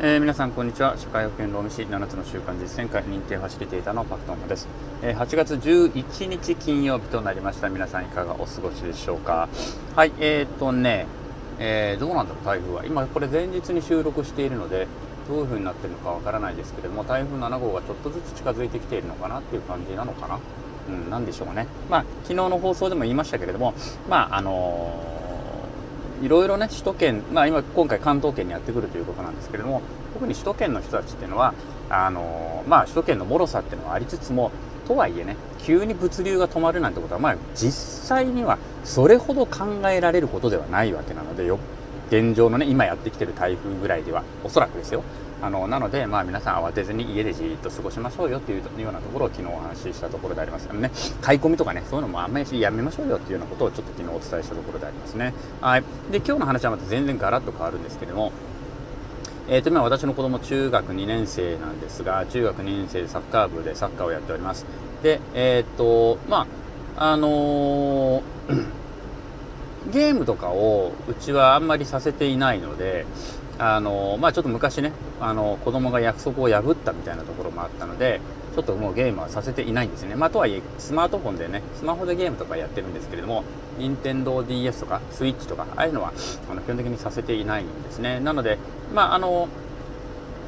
えー、皆さんこんにちは。社会保険労務士7つの習慣実践会認定ファシリテーターのパクトンです、えー、8月11日金曜日となりました。皆さんいかがお過ごしでしょうか？はいえーとね、えー、どうなんだろう？台風は。今これ前日に収録しているのでどういう風になってるのかわからないですけれども台風7号がちょっとずつ近づいてきているのかなっていう感じなのかな？うん、なんでしょうね。まあ、昨日の放送でも言いましたけれども、まあ、あのいろいろね首都圏、まあ、今今回関東圏にやってくるということなんですけれども特に首都圏の人たちっていうのはあの、まあ、首都圏のもろさっていうのはありつつもとはいえね急に物流が止まるなんてことは、まあ、実際にはそれほど考えられることではないわけなのでよ。現状のね今やってきてる台風ぐらいではおそらくですよ。あのなので、まあ、皆さん慌てずに家でじっと過ごしましょうよっていうようなところを昨日お話ししたところでありますからね。買い込みとかねそういうのもあんまりやめましょうよっていうようなことをちょっと昨日お伝えしたところでありますね。はい。で今日の話はまた全然ガラッと変わるんですけどもえー、と今私の子供中学2年生なんですが中学2年生でサッカー部でサッカーをやっております。でえっ、ー、とまああのー、ゲームとかをうちはあんまりさせていないのであのまあ、ちょっと昔ねあの子供が約束を破ったみたいなところもあったのでちょっともうゲームはさせていないんですね、まあ、とはいえスマートフォンでねスマホでゲームとかやってるんですけれども任天堂 d s とかスイッチとかああいうのはあの基本的にさせていないんですね。なのでまああの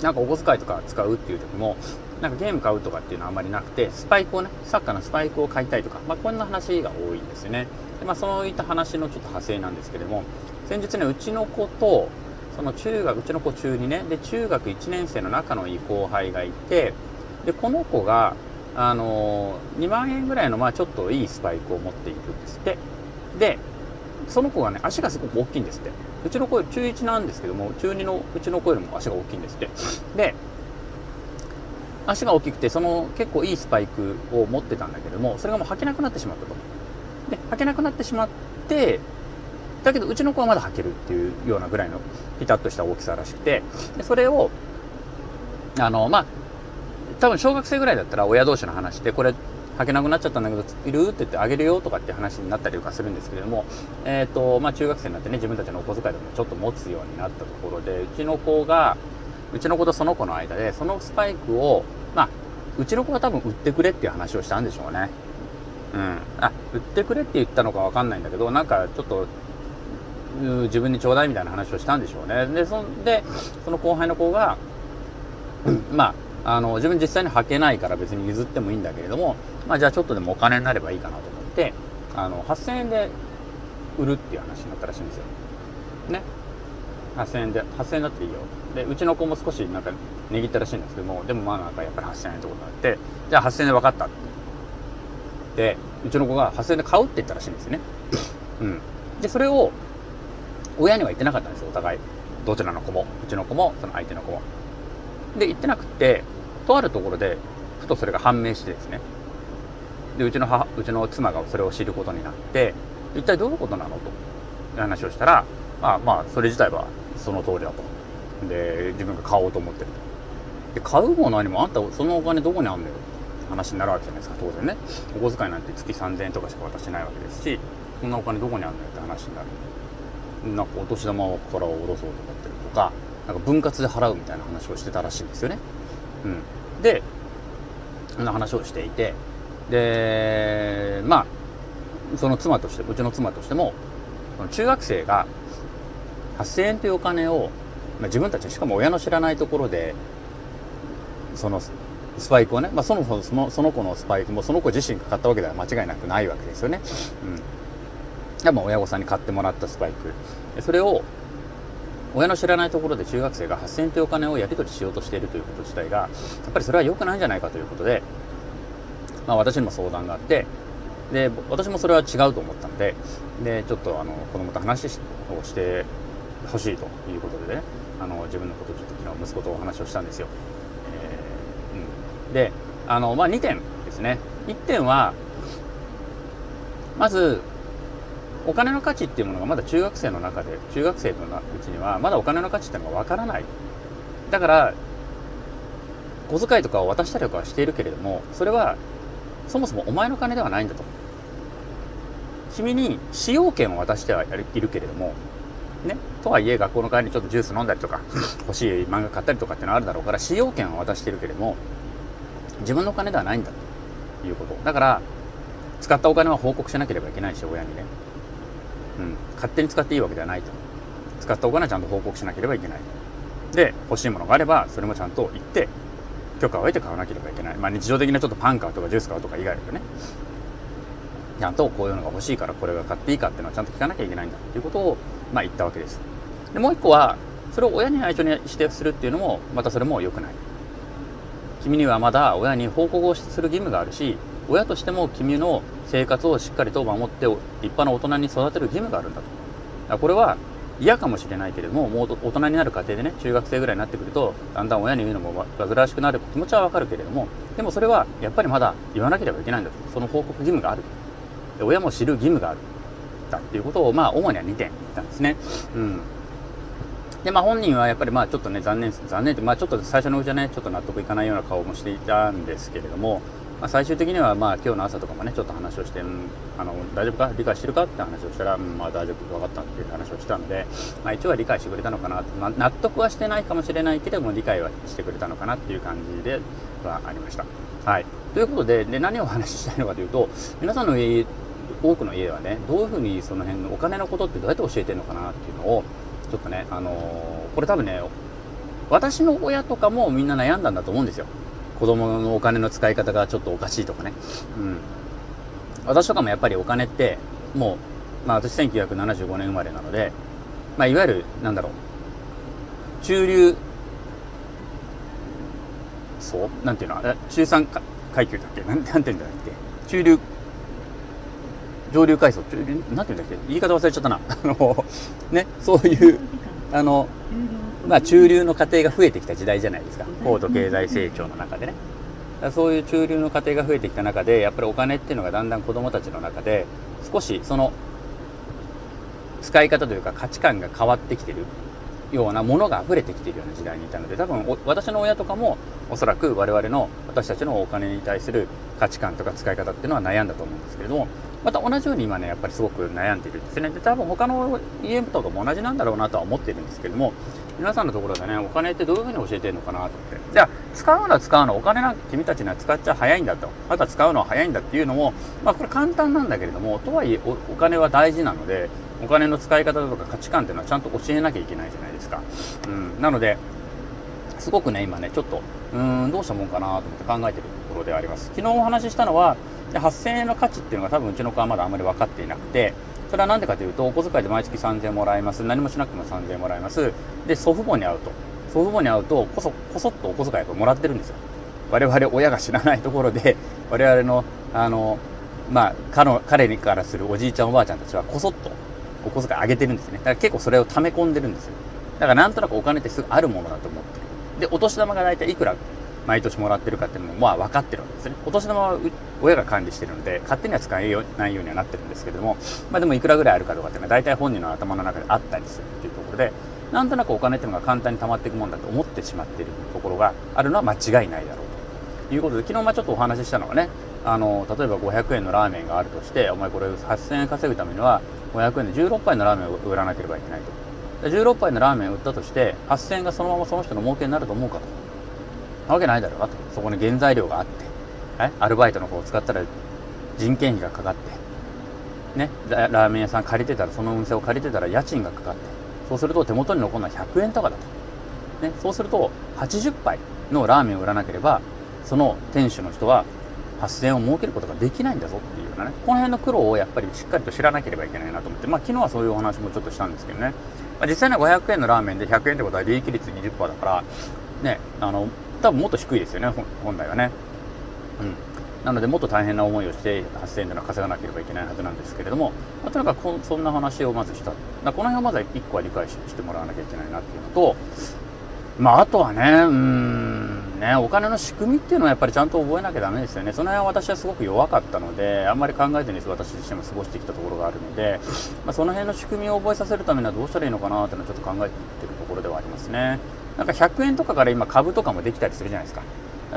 なんかお小遣いとか使うっていう時もなんかゲーム買うとかっていうのはあまりなくてスパイクをねサッカーのスパイクを買いたいとか、まあ、こんな話が多いんですよね。で、まあ、そういった話のちょっと派生なんですけれども先日ねうちの子とその中学うちの子中2ね。で中学1年生の仲のいい後輩がいてでこの子があの2万円ぐらいのまあちょっといいスパイクを持っているんですって。でその子がね足がすごく大きいんですって。うちの子中1なんですけども中2のうちの子よりも足が大きいんですって。で足が大きくてその結構いいスパイクを持ってたんだけどもそれがもう履けなくなってしまったと。で履けなくなってしまってだけどうちの子はまだ履けるっていうようなぐらいのピタッとした大きさらしくてでそれをあのまあ多分小学生ぐらいだったら親同士の話でこれ履けなくなっちゃったんだけどいる？って言ってあげるよとかって話になったりとかするんですけれども、えーとまあ、中学生になってね自分たちのお小遣いでもちょっと持つようになったところでうちの子がうちの子とその子の間でそのスパイクをまあうちの子が多分売ってくれっていう話をしたんでしょうね。うん。あ売ってくれって言ったのか分かんないんだけどなんかちょっと自分にちょうだいみたいな話をしたんでしょうね。でそでその後輩の子が まああの自分実際に履けないから別に譲ってもいいんだけれども、まあ、じゃあちょっとでもお金になればいいかなと思ってあの8000円で売るっていう話になったらしいんですよ。ね。8000円で8000円だっていいよ。でうちの子も少しなんか値切ったらしいんですけどもでもまあなんかやっぱり8000円ってことになってじゃあ8000円で分かったって。でうちの子が8000円で買うって言ったらしいんですよね。うん。でそれを親には言ってなかったんですよお互い。どちらの子もうちの子もその相手の子も。で言ってなくってとあるところでふとそれが判明してですね。でうちの母うちの妻がそれを知ることになって一体どういうことなのと。話をしたらまあまあそれ自体はその通りだと。で自分が買おうと思ってると。で買うも何もあんたそのお金どこにあんのよ。話になるわけじゃないですか当然ね。お小遣いなんて月3000円とかしか渡してないわけですしそんなお金どこにあんのよって話になる。なんかお年玉をから下ろそうと思ってるとかなんか分割で払うみたいな話をしてたらしいんですよね。うん、でそんな話をしていてでまあその妻としてうちの妻としても中学生が8000円というお金を、まあ、自分たちしかも親の知らないところでそのスパイクをね、まあ、そのそのその子のスパイクもその子自身が買ったわけでは間違いなくないわけですよね。うん多分親御さんに買ってもらったスパイク。それを親の知らないところで中学生が8000円というお金をやり取りしようとしているということ自体がやっぱりそれは良くないんじゃないかということで、まあ、私にも相談があってで私もそれは違うと思ったのででちょっとあの子供と話をしてほしいということでねあの自分のことをちょっと昨日息子とお話をしたんですよ、えーうん、であの、まあ、2点ですね。1点はまずお金の価値っていうものがまだ中学生の中で中学生のうちにはまだお金の価値っていうのがわからない。だから小遣いとかを渡したりとかはしているけれどもそれはそもそもお前の金ではないんだと。君に使用権を渡してはいるけれどもね、とはいえ学校の帰りにちょっとジュース飲んだりとか 欲しい漫画買ったりとかってのはあるだろうから使用権は渡してるけれども自分のお金ではないんだということ。だから使ったお金は報告しなければいけないし親にね、うん、勝手に使っていいわけではないと。使ったお金はちゃんと報告しなければいけない。で欲しいものがあればそれもちゃんと言って許可を得て買わなければいけない。まあ日常的なちょっとパン買うとかジュース買うとか以外でね。ちゃんとこういうのが欲しいからこれが買っていいかっていうのはちゃんと聞かなきゃいけないんだっていうことをまあ言ったわけです。でもう一個はそれを親に内緒にしてするっていうのもまたそれも良くない。君にはまだ親に報告をする義務があるし親としても君の生活をしっかりと守って立派な大人に育てる義務があるんだと。だこれは嫌かもしれないけれどももう大人になる過程でね中学生ぐらいになってくるとだんだん親に言うのも煩わしくなる気持ちはわかるけれどもでもそれはやっぱりまだ言わなければいけないんだと。その報告義務がある。親も知る義務がある。だっていうことをまあ主には2点言ったんですね。うん。で、まあ本人はやっぱりまあちょっとね、残念、残念って、まあちょっと最初のうちはね、ちょっと納得いかないような顔もしていたんですけれども、まあ、最終的にはまあ今日の朝とかもねちょっと話をして、うん、あの大丈夫か？理解してるか？って話をしたら、うん、まあ大丈夫分かったっていう話をしたので、まあ、一応は理解してくれたのかなまあ、納得はしてないかもしれないけども理解はしてくれたのかなっていう感じではありました。はい、ということでで何をお話ししたいのかというと皆さんの家多くの家はねどういうふうにその辺のお金のことってどうやって教えてるのかなっていうのをちょっとね、あのー、これ多分ね私の親とかもみんな悩んだんだと思うんですよ。子供のお金の使い方がちょっとおかしいとかね。うん。私とかもやっぱりお金って、もう、まあ私1975年生まれなので、まあいわゆる、なんだろう、中流、そう？なんていうの？中産階級だっけ？なんなんていうんだっけ？中流、上流階層、中流、なんていうんだっけ？言い方忘れちゃったな。あの、ね、そういう、あの、まあ、中流の家庭が増えてきた時代じゃないですか。高度経済成長の中でね。そういう中流の家庭が増えてきた中でやっぱりお金っていうのがだんだん子どもたちの中で少しその使い方というか価値観が変わってきてるようなものが溢れてきているような時代にいたので多分私の親とかもおそらく我々の私たちのお金に対する価値観とか使い方っていうのは悩んだと思うんですけれどもまた同じように今ねやっぱりすごく悩んでいるんですね。で多分他の家とかも同じなんだろうなとは思ってるんですけれども皆さんのところでねお金ってどういうふうに教えてるのかなと思って。じゃあ使うのは使うのお金なんか君たちには使っちゃ早いんだと。あとは使うのは早いんだっていうのもまあこれ簡単なんだけれどもとはいえお金は大事なのでお金の使い方とか価値観っていうのはちゃんと教えなきゃいけないじゃないですか、うん、なのですごくね今ねちょっとうんどうしたもんかなと思って考えてるところではあります。昨日お話ししたのは8000円の価値っていうのが多分うちの子はまだあまり分かっていなくてそれは何でかというとお小遣いで毎月3000円もらえます。何もしなくても3000円もらえます。で祖父母に会うと。祖父母に会うとこそこそっとお小遣いをもらってるんですよ。我々親が知らないところで我々のあのまあ彼彼からするおじいちゃんおばあちゃんたちはこそっとお小遣いあげてるんですね。だから結構それを溜め込んでるんですよ。だからなんとなくお金ってすぐあるものだと思ってる。でお年玉が大体いくら毎年もらってるかっていうのもまあ分かってるわけですね。お年玉は親が管理してるので勝手には使えないようにはなってるんですけどもまあでもいくらぐらいあるかどうかっていうのは大体本人の頭の中であったりするっていうところでなんとなくお金っていうのが簡単に貯まっていくもんだと思ってしまっているところがあるのは間違いないだろうということで昨日まあちょっとお話ししたのはねあの例えば500円のラーメンがあるとしてお前これ8000円稼ぐためには500円で16杯のラーメンを売らなければいけないと。16杯のラーメンを売ったとして8000円がそのままその人の儲けになると思うかと。なわけないだろうなとそこに原材料があって。え？アルバイトの方を使ったら人件費がかかって。ね？ラーメン屋さん借りてたらそのお店を借りてたら家賃がかかって。そうすると手元に残るのは100円とかだと、ね、そうすると80杯のラーメンを売らなければその店主の人は8000円を儲けることができないんだぞっていうようなね、この辺の苦労をやっぱりしっかりと知らなければいけないなと思って、まあ昨日はそういうお話もちょっとしたんですけどね、まあ、実際には500円のラーメンで100円ってことは利益率20%だから、ね、あの、多分もっと低いですよね、本来はね。うん。なのでもっと大変な思いをして8000円というのは稼がなければいけないはずなんですけれども、まあ、とにかくそんな話をまずした。この辺をまず1個は理解してもらわなきゃいけないなっていうのと、まああとはね、うん、ね、お金の仕組みっていうのはやっぱりちゃんと覚えなきゃダメですよね。その辺は私はすごく弱かったので、あんまり考えずに私自身も過ごしてきたところがあるので、まあ、その辺の仕組みを覚えさせるためにはどうしたらいいのかなっていうのはちょっと考えてるところではありますね。なんか100円とかから今株とかもできたりするじゃないですか。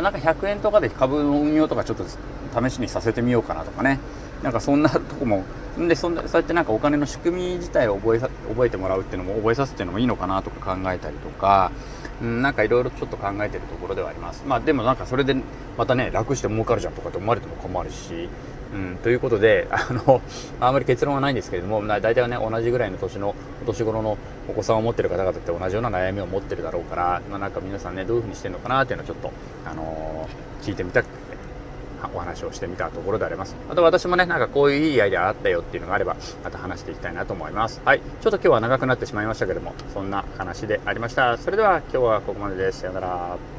なんか100円とかで株の運用とかちょっと試しにさせてみようかなとかね。なんかそんなとこもんでそんなそうやってなんかお金の仕組み自体を覚えさ覚えてもらうっていうのも覚えさすっていうのもいいのかなとか考えたりとか、うん、なんかいろいろちょっと考えてるところではありますまあでもなんかそれでまたね楽して儲かるじゃんとかって思われても困るしうん、ということで、あの、あまり結論はないんですけれども、大体はね、同じぐらいの年の、お年頃のお子さんを持ってる方々って同じような悩みを持ってるだろうから、まあ、なんか皆さんね、どういうふうにしてるのかなっていうのをちょっと、あの、聞いてみたくて、お話をしてみたところであります。あと私もね、なんかこういういいアイデアあったよっていうのがあれば、また話していきたいなと思います。はい。ちょっと今日は長くなってしまいましたけども、そんな話でありました。それでは今日はここまでです。さよなら。